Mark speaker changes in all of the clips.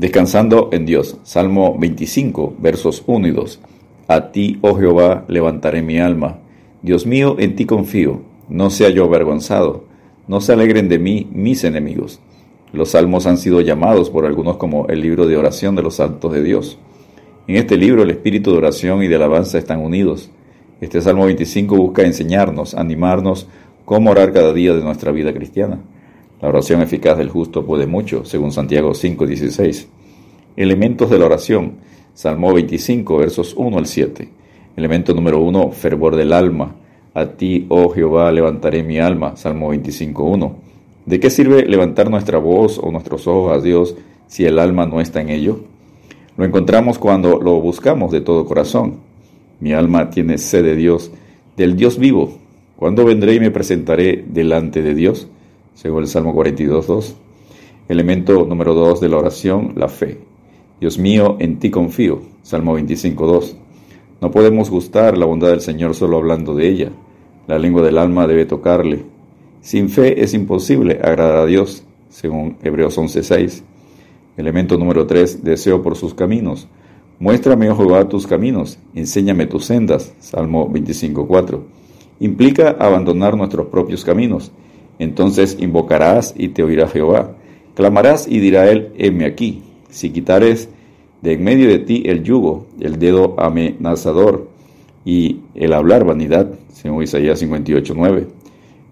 Speaker 1: Descansando en Dios. Salmo 25, versos 1 y 2. A ti, oh Jehová, levantaré mi alma. Dios mío, en ti confío. No sea yo avergonzado. No se alegren de mí mis enemigos. Los salmos han sido llamados por algunos como el libro de oración de los santos de Dios. En este libro el espíritu de oración y de alabanza están unidos. Este Salmo 25 busca enseñarnos, animarnos cómo orar cada día de nuestra vida cristiana. La oración eficaz del justo puede mucho, según Santiago 5:16. Elementos de la oración. Salmo 25, versos 1 al 7. Elemento número 1, fervor del alma. A ti, oh Jehová, levantaré mi alma. Salmo 25.1. ¿De qué sirve levantar nuestra voz o nuestros ojos a Dios si el alma no está en ello? Lo encontramos cuando lo buscamos de todo corazón. Mi alma tiene sed de Dios, del Dios vivo. ¿Cuándo vendré y me presentaré delante de Dios? Según el Salmo 42.2. Elemento número 2 de la oración, la fe. Dios mío, en ti confío. Salmo 25.2. No podemos gustar la bondad del Señor solo hablando de ella. La lengua del alma debe tocarle. Sin fe es imposible agradar a Dios, según Hebreos 11.6. Elemento número 3. Deseo por sus caminos. Muéstrame, oh Jehová, tus caminos, enséñame tus sendas. Salmo 25.4. Implica abandonar nuestros propios caminos entonces invocarás y te oirá Jehová. Clamarás y dirá él, heme aquí. Si quitares de en medio de ti el yugo, el dedo amenazador y el hablar vanidad, según Isaías 58, 9.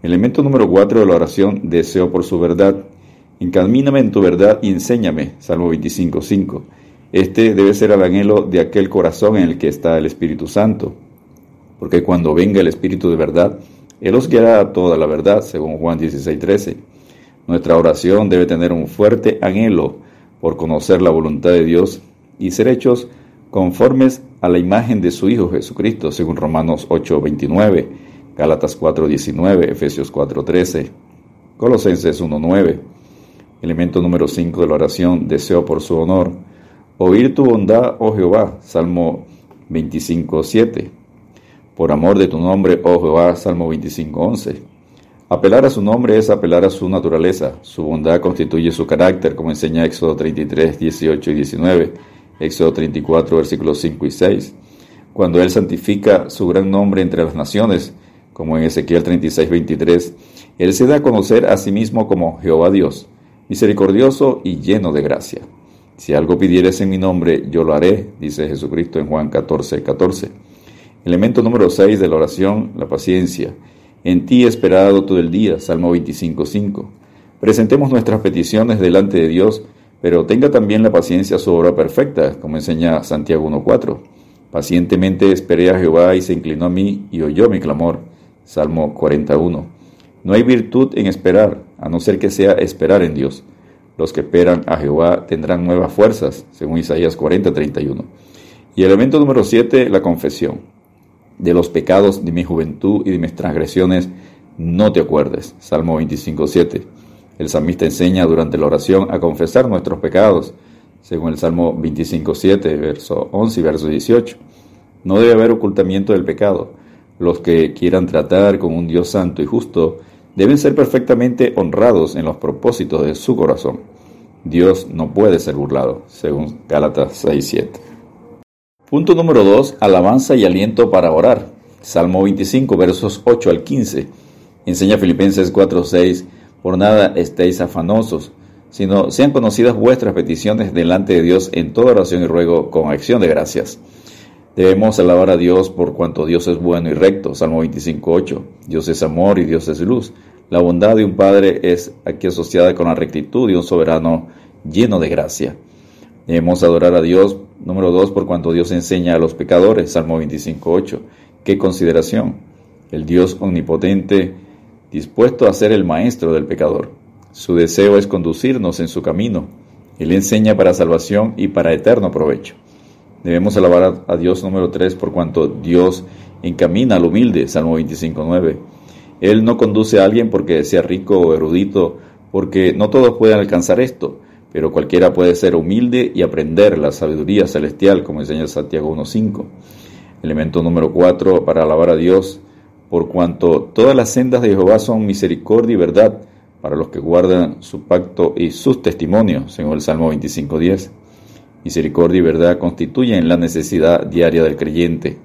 Speaker 1: Elemento número 4 de la oración, deseo por su verdad. Encamíname en tu verdad y enséñame, Salmo 25, 5. Este debe ser el anhelo de aquel corazón en el que está el Espíritu Santo, porque cuando venga el Espíritu de verdad, él os guiará a toda la verdad, según Juan 16:13. Nuestra oración debe tener un fuerte anhelo por conocer la voluntad de Dios y ser hechos conformes a la imagen de su Hijo Jesucristo, según Romanos 8:29, Gálatas 4:19, Efesios 4:13, Colosenses 1:9. Elemento número 5 de la oración, deseo por su honor. Oír tu bondad, oh Jehová, Salmo 25:7 por amor de tu nombre, oh Jehová, Salmo 25.11. Apelar a su nombre es apelar a su naturaleza. Su bondad constituye su carácter, como enseña Éxodo 33, 18 y 19, Éxodo 34, versículos 5 y 6. Cuando Él santifica su gran nombre entre las naciones, como en Ezequiel 36, 23, Él se da a conocer a sí mismo como Jehová Dios, misericordioso y lleno de gracia. Si algo pidieres en mi nombre, yo lo haré, dice Jesucristo en Juan 14, 14. Elemento número 6 de la oración, la paciencia. En ti he esperado todo el día, Salmo 25.5. Presentemos nuestras peticiones delante de Dios, pero tenga también la paciencia su obra perfecta, como enseña Santiago 1.4. Pacientemente esperé a Jehová y se inclinó a mí y oyó mi clamor. Salmo 41. No hay virtud en esperar, a no ser que sea esperar en Dios. Los que esperan a Jehová tendrán nuevas fuerzas, según Isaías 40.31. Y elemento número 7, la confesión de los pecados de mi juventud y de mis transgresiones no te acuerdes. Salmo 25, 7. El salmista enseña durante la oración a confesar nuestros pecados, según el Salmo 25, 7, verso 11 y verso 18. No debe haber ocultamiento del pecado. Los que quieran tratar con un Dios santo y justo deben ser perfectamente honrados en los propósitos de su corazón. Dios no puede ser burlado, según Gálatas 6, 7. Punto número 2. Alabanza y aliento para orar. Salmo 25, versos 8 al 15. Enseña Filipenses 4, 6. Por nada estéis afanosos, sino sean conocidas vuestras peticiones delante de Dios en toda oración y ruego con acción de gracias. Debemos alabar a Dios por cuanto Dios es bueno y recto. Salmo 25, 8. Dios es amor y Dios es luz. La bondad de un Padre es aquí asociada con la rectitud de un soberano lleno de gracia. Debemos adorar a Dios Número 2, por cuanto Dios enseña a los pecadores, Salmo 25.8. ¿Qué consideración? El Dios omnipotente dispuesto a ser el maestro del pecador. Su deseo es conducirnos en su camino. Él enseña para salvación y para eterno provecho. Debemos alabar a Dios número 3 por cuanto Dios encamina al humilde, Salmo 25.9. Él no conduce a alguien porque sea rico o erudito, porque no todos pueden alcanzar esto pero cualquiera puede ser humilde y aprender la sabiduría celestial, como enseña Santiago 1.5. Elemento número 4 para alabar a Dios, por cuanto todas las sendas de Jehová son misericordia y verdad para los que guardan su pacto y sus testimonios, según el Salmo 25.10. Misericordia y verdad constituyen la necesidad diaria del creyente.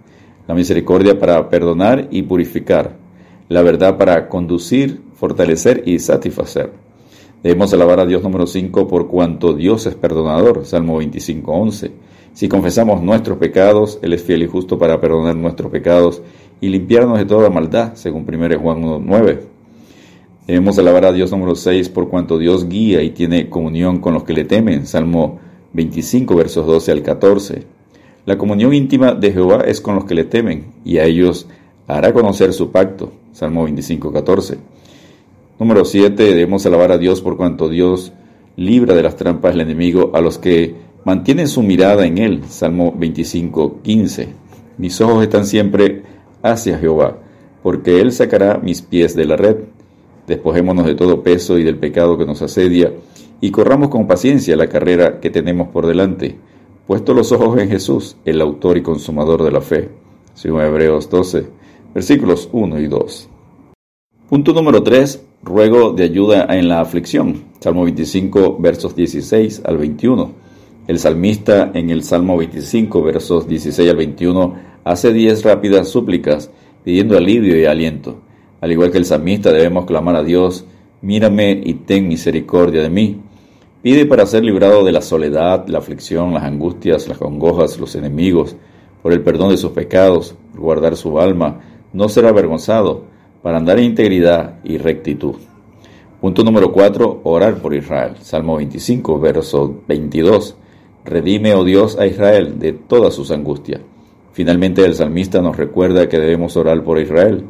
Speaker 1: La misericordia para perdonar y purificar. La verdad para conducir, fortalecer y satisfacer. Debemos alabar a Dios número 5 por cuanto Dios es perdonador. Salmo 25.11. Si confesamos nuestros pecados, Él es fiel y justo para perdonar nuestros pecados y limpiarnos de toda maldad, según 1 Juan 1.9. Debemos alabar a Dios número 6 por cuanto Dios guía y tiene comunión con los que le temen. Salmo 25 versos 12 al 14. La comunión íntima de Jehová es con los que le temen y a ellos hará conocer su pacto. Salmo 25, 14. Número 7. Debemos alabar a Dios por cuanto Dios libra de las trampas del enemigo a los que mantienen su mirada en Él. Salmo 25, 15. Mis ojos están siempre hacia Jehová, porque Él sacará mis pies de la red. Despojémonos de todo peso y del pecado que nos asedia y corramos con paciencia la carrera que tenemos por delante, puesto los ojos en Jesús, el autor y consumador de la fe. Según Hebreos 12, versículos 1 y 2. Punto número 3. Ruego de ayuda en la aflicción. Salmo 25, versos 16 al 21. El salmista en el Salmo 25, versos 16 al 21, hace diez rápidas súplicas pidiendo alivio y aliento. Al igual que el salmista debemos clamar a Dios, mírame y ten misericordia de mí. Pide para ser librado de la soledad, la aflicción, las angustias, las congojas, los enemigos, por el perdón de sus pecados, guardar su alma, no ser avergonzado, para andar en integridad y rectitud. Punto número 4. Orar por Israel. Salmo 25, verso 22. Redime, oh Dios, a Israel de todas sus angustias. Finalmente el salmista nos recuerda que debemos orar por Israel.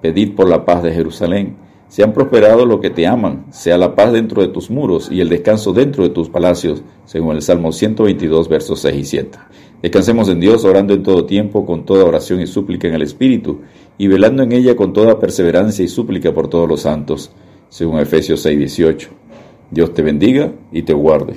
Speaker 1: Pedid por la paz de Jerusalén sean prosperados los que te aman, sea la paz dentro de tus muros y el descanso dentro de tus palacios, según el Salmo 122, versos 6 y 7. Descansemos en Dios, orando en todo tiempo, con toda oración y súplica en el Espíritu, y velando en ella con toda perseverancia y súplica por todos los santos, según Efesios 6, 18. Dios te bendiga y te guarde.